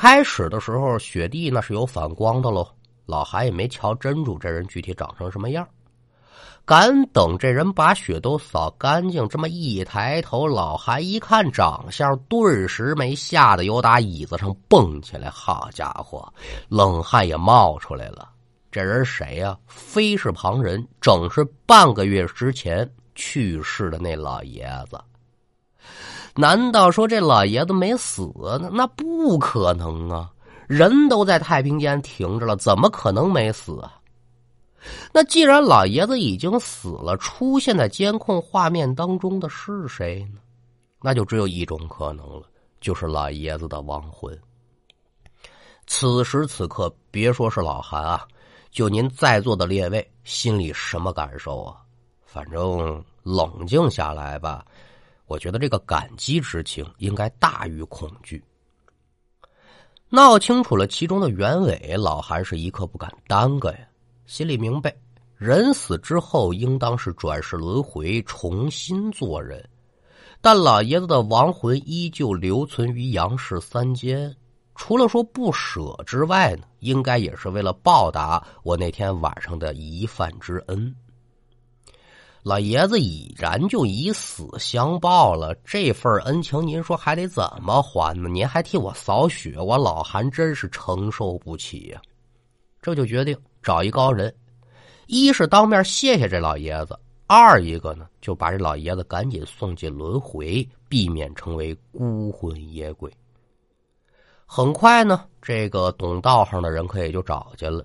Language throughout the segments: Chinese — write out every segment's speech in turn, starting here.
开始的时候，雪地那是有反光的喽。老韩也没瞧真主这人具体长成什么样。敢等这人把雪都扫干净，这么一抬头，老韩一看长相，顿时没吓得由打椅子上蹦起来。好家伙，冷汗也冒出来了。这人谁呀？非是旁人，正是半个月之前去世的那老爷子。难道说这老爷子没死呢？那不可能啊！人都在太平间停着了，怎么可能没死啊？那既然老爷子已经死了，出现在监控画面当中的是谁呢？那就只有一种可能了，就是老爷子的亡魂。此时此刻，别说是老韩啊，就您在座的列位，心里什么感受啊？反正冷静下来吧，我觉得这个感激之情应该大于恐惧。闹清楚了其中的原委，老韩是一刻不敢耽搁呀。心里明白，人死之后应当是转世轮回，重新做人。但老爷子的亡魂依旧留存于阳世三间，除了说不舍之外呢，应该也是为了报答我那天晚上的一饭之恩。老爷子已然就以死相报了，这份恩情您说还得怎么还呢？您还替我扫雪，我老韩真是承受不起呀！这就决定找一高人，一是当面谢谢这老爷子，二一个呢就把这老爷子赶紧送进轮回，避免成为孤魂野鬼。很快呢，这个懂道行的人可也就找见了。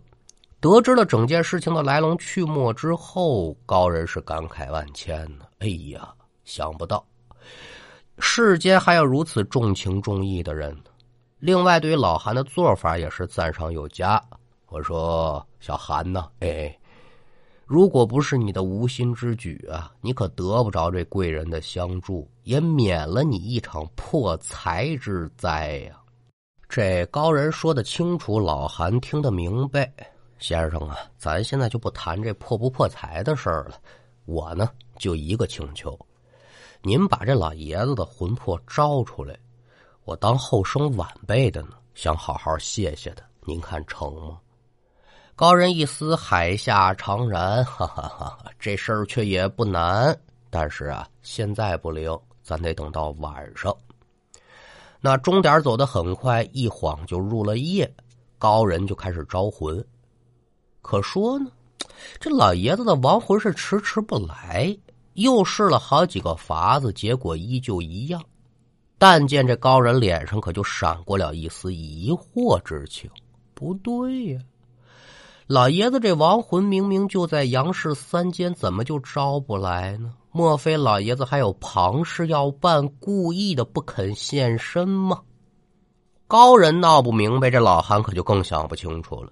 得知了整件事情的来龙去脉之后，高人是感慨万千呢。哎呀，想不到世间还有如此重情重义的人。另外，对于老韩的做法也是赞赏有加。我说：“小韩呢？哎，如果不是你的无心之举啊，你可得不着这贵人的相助，也免了你一场破财之灾呀。”这高人说的清楚，老韩听得明白。先生啊，咱现在就不谈这破不破财的事儿了。我呢，就一个请求，您把这老爷子的魂魄招出来，我当后生晚辈的呢，想好好谢谢他。您看成吗？高人一思，海下长然，哈哈哈！这事儿却也不难，但是啊，现在不灵，咱得等到晚上。那钟点走得很快，一晃就入了夜，高人就开始招魂。可说呢，这老爷子的亡魂是迟迟不来，又试了好几个法子，结果依旧一样。但见这高人脸上可就闪过了一丝疑惑之情。不对呀，老爷子这亡魂明明就在杨氏三间，怎么就招不来呢？莫非老爷子还有旁事要办，故意的不肯现身吗？高人闹不明白，这老韩可就更想不清楚了。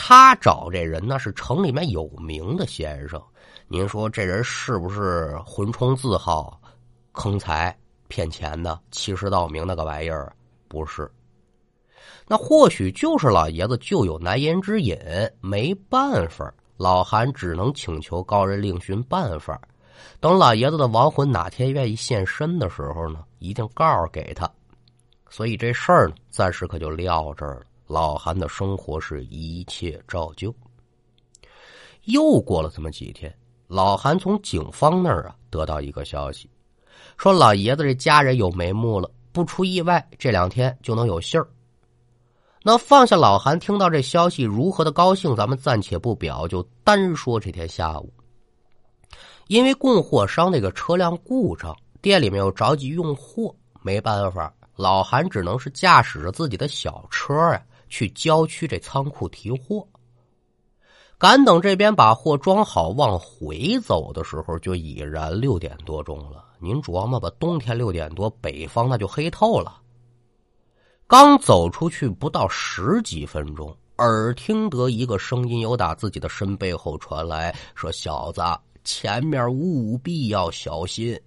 他找这人那是城里面有名的先生，您说这人是不是魂冲字号、坑财骗钱的、欺世盗名那个玩意儿？不是，那或许就是老爷子就有难言之隐，没办法，老韩只能请求高人另寻办法。等老爷子的亡魂哪天愿意现身的时候呢，一定告诉给他。所以这事儿呢，暂时可就撂这儿了。老韩的生活是一切照旧。又过了这么几天，老韩从警方那儿啊得到一个消息，说老爷子这家人有眉目了，不出意外，这两天就能有信儿。那放下老韩听到这消息如何的高兴，咱们暂且不表，就单说这天下午，因为供货商那个车辆故障，店里面又着急用货，没办法，老韩只能是驾驶着自己的小车呀。去郊区这仓库提货，赶等这边把货装好往回走的时候，就已然六点多钟了。您琢磨吧，冬天六点多，北方那就黑透了。刚走出去不到十几分钟，耳听得一个声音由打自己的身背后传来，说：“小子，前面务必要小心。”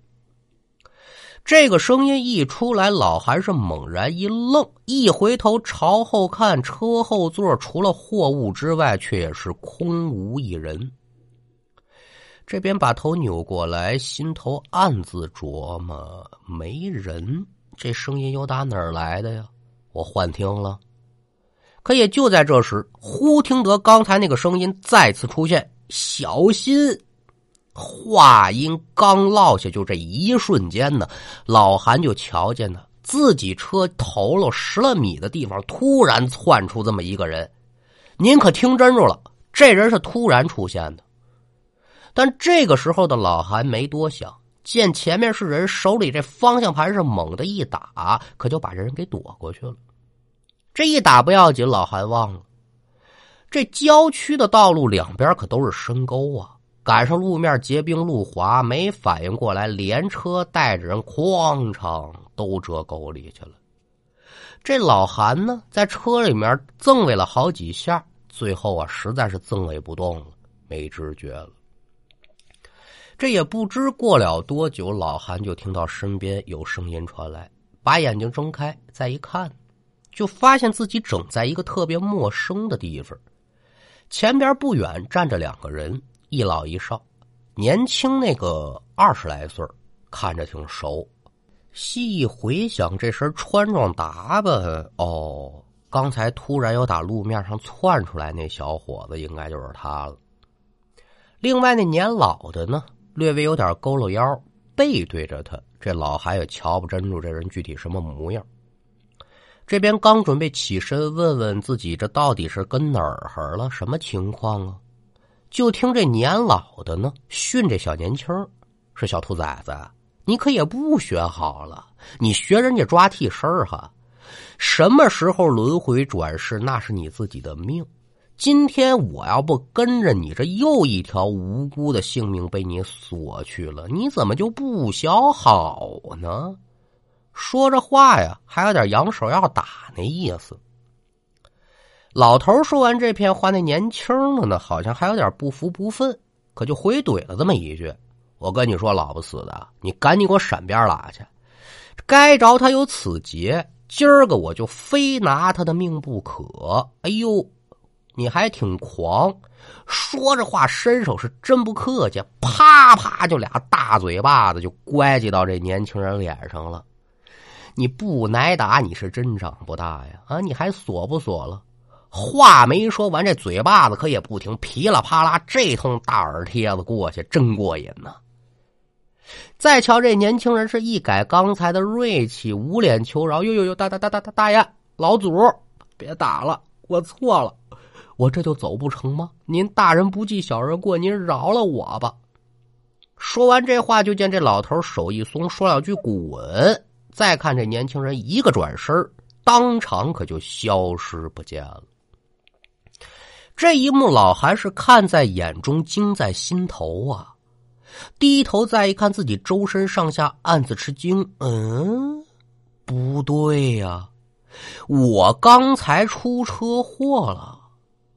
这个声音一出来，老韩是猛然一愣，一回头朝后看，车后座除了货物之外，却也是空无一人。这边把头扭过来，心头暗自琢磨：没人，这声音又打哪儿来的呀？我幻听了。可也就在这时，忽听得刚才那个声音再次出现：“小心！”话音刚落下，就这一瞬间呢，老韩就瞧见呢，自己车头了十来米的地方，突然窜出这么一个人。您可听真住了，这人是突然出现的。但这个时候的老韩没多想，见前面是人，手里这方向盘是猛的一打，可就把这人给躲过去了。这一打不要紧，老韩忘了，这郊区的道路两边可都是深沟啊。赶上路面结冰路滑，没反应过来，连车带着人哐嚓都折沟里去了。这老韩呢，在车里面赠了好几下，最后啊，实在是赠喂不动了，没知觉了。这也不知过了多久，老韩就听到身边有声音传来，把眼睛睁开，再一看，就发现自己整在一个特别陌生的地方，前边不远站着两个人。一老一少，年轻那个二十来岁看着挺熟。细一回想，这身穿装打扮，哦，刚才突然有打路面上窜出来那小伙子，应该就是他了。另外那年老的呢，略微有点佝偻腰，背对着他，这老还也瞧不真住这人具体什么模样。这边刚准备起身问问自己，这到底是跟哪儿了，什么情况啊？就听这年老的呢训这小年轻是小兔崽子，你可也不学好了，你学人家抓替身哈，什么时候轮回转世那是你自己的命。今天我要不跟着你，这又一条无辜的性命被你索去了，你怎么就不学好呢？说着话呀，还有点扬手要打那意思。老头说完这片话，那年轻的呢，好像还有点不服不忿，可就回怼了这么一句：“我跟你说，老不死的，你赶紧给我闪边拉去！该着他有此劫，今儿个我就非拿他的命不可！”哎呦，你还挺狂！说着话，伸手是真不客气，啪啪就俩大嘴巴子就乖叽到这年轻人脸上了。你不挨打，你是真长不大呀！啊，你还锁不锁了？话没说完，这嘴巴子可也不停，噼里啪啦，这通大耳贴子过去，真过瘾呐！再瞧这年轻人，是一改刚才的锐气，捂脸求饶：“呦呦呦，大大大大大大爷，老祖，别打了，我错了，我这就走不成吗？您大人不计小人过，您饶了我吧！”说完这话，就见这老头手一松，说两句“滚”，再看这年轻人一个转身，当场可就消失不见了。这一幕，老韩是看在眼中，惊在心头啊！低头再一看，自己周身上下暗自吃惊。嗯，不对呀，我刚才出车祸了，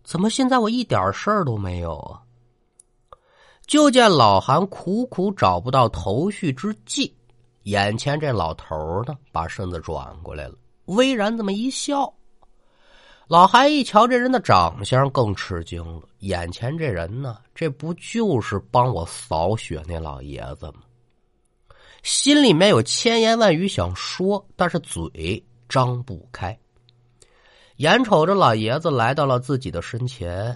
怎么现在我一点事儿都没有啊？就见老韩苦苦找不到头绪之际，眼前这老头呢，把身子转过来了，微然这么一笑。老韩一瞧这人的长相，更吃惊了。眼前这人呢，这不就是帮我扫雪那老爷子吗？心里面有千言万语想说，但是嘴张不开。眼瞅着老爷子来到了自己的身前，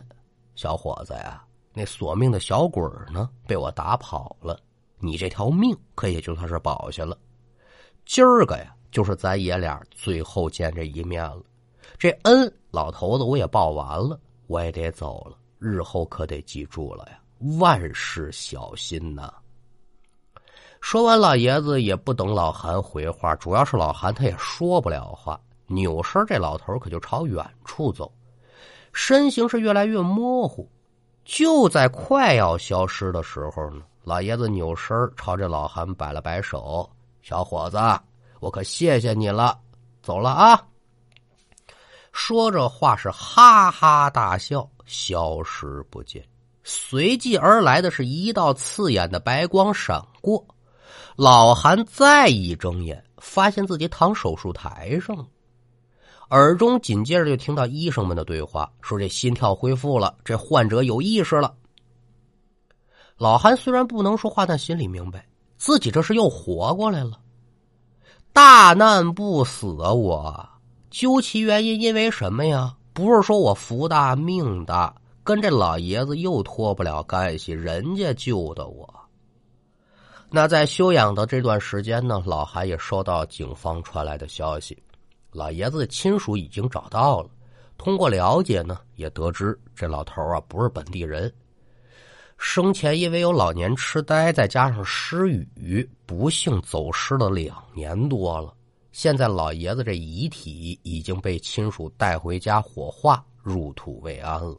小伙子呀，那索命的小鬼呢，被我打跑了，你这条命可也就算是保下了。今儿个呀，就是咱爷俩最后见这一面了。这恩，老头子我也报完了，我也得走了。日后可得记住了呀，万事小心呐。说完，老爷子也不等老韩回话，主要是老韩他也说不了话，扭身，这老头可就朝远处走，身形是越来越模糊。就在快要消失的时候呢，老爷子扭身朝这老韩摆了摆手：“小伙子，我可谢谢你了，走了啊。”说着话是哈哈大笑，消失不见。随即而来的是一道刺眼的白光闪过，老韩再一睁眼，发现自己躺手术台上，耳中紧接着就听到医生们的对话，说这心跳恢复了，这患者有意识了。老韩虽然不能说话，但心里明白自己这是又活过来了。大难不死啊，我。究其原因，因为什么呀？不是说我福大命大，跟这老爷子又脱不了干系，人家救的我。那在休养的这段时间呢，老韩也收到警方传来的消息，老爷子的亲属已经找到了。通过了解呢，也得知这老头啊不是本地人，生前因为有老年痴呆，再加上失语，不幸走失了两年多了。现在老爷子这遗体已经被亲属带回家火化，入土为安了。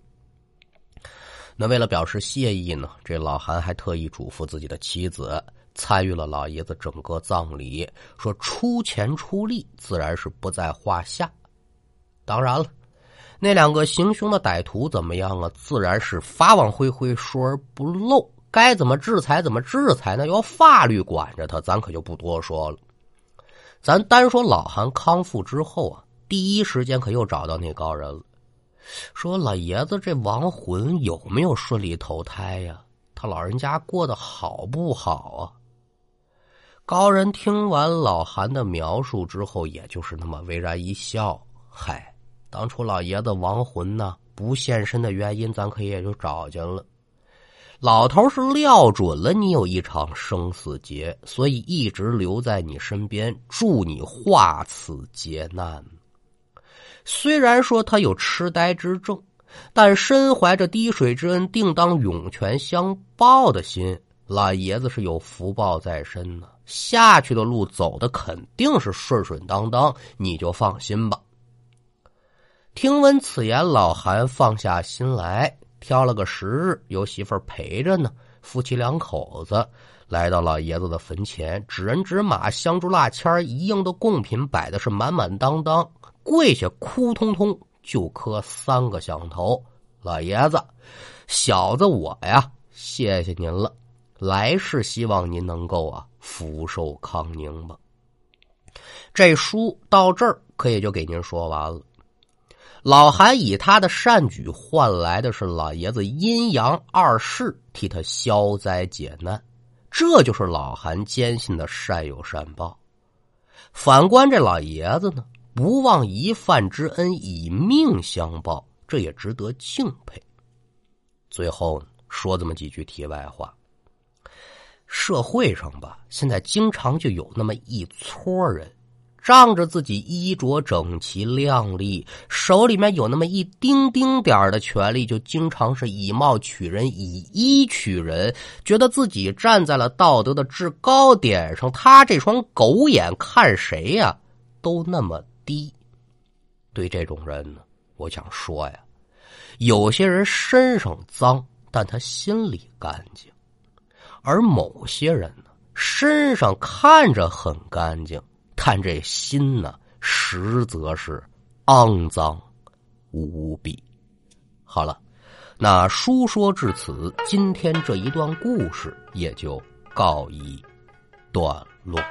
那为了表示谢意呢，这老韩还特意嘱咐自己的妻子参与了老爷子整个葬礼，说出钱出力自然是不在话下。当然了，那两个行凶的歹徒怎么样啊？自然是法网恢恢，疏而不漏，该怎么制裁怎么制裁，那由法律管着他，咱可就不多说了。咱单说老韩康复之后啊，第一时间可又找到那高人了。说老爷子这亡魂有没有顺利投胎呀？他老人家过得好不好啊？高人听完老韩的描述之后，也就是那么微然一笑：“嗨，当初老爷子亡魂呢不现身的原因，咱可也就找见了。老头是料准了你有一场生死劫，所以一直留在你身边，助你化此劫难。”虽然说他有痴呆之症，但身怀着滴水之恩，定当涌泉相报的心，老爷子是有福报在身呢。下去的路走的肯定是顺顺当当，你就放心吧。听闻此言，老韩放下心来，挑了个时日，由媳妇陪着呢，夫妻两口子来到老爷子的坟前，纸人纸马、香烛蜡签一应的贡品摆的是满满当当。跪下，哭通通就磕三个响头。老爷子，小子我呀，谢谢您了。来世希望您能够啊福寿康宁吧。这书到这儿可也就给您说完了。老韩以他的善举换来的是老爷子阴阳二世替他消灾解难，这就是老韩坚信的善有善报。反观这老爷子呢？不忘一饭之恩，以命相报，这也值得敬佩。最后说这么几句题外话：社会上吧，现在经常就有那么一撮人，仗着自己衣着整齐亮丽，手里面有那么一丁丁点的权利，就经常是以貌取人，以衣取人，觉得自己站在了道德的制高点上。他这双狗眼看谁呀，都那么。低，对这种人呢，我想说呀，有些人身上脏，但他心里干净；而某些人呢，身上看着很干净，看这心呢，实则是肮脏无比。好了，那书说至此，今天这一段故事也就告一段落。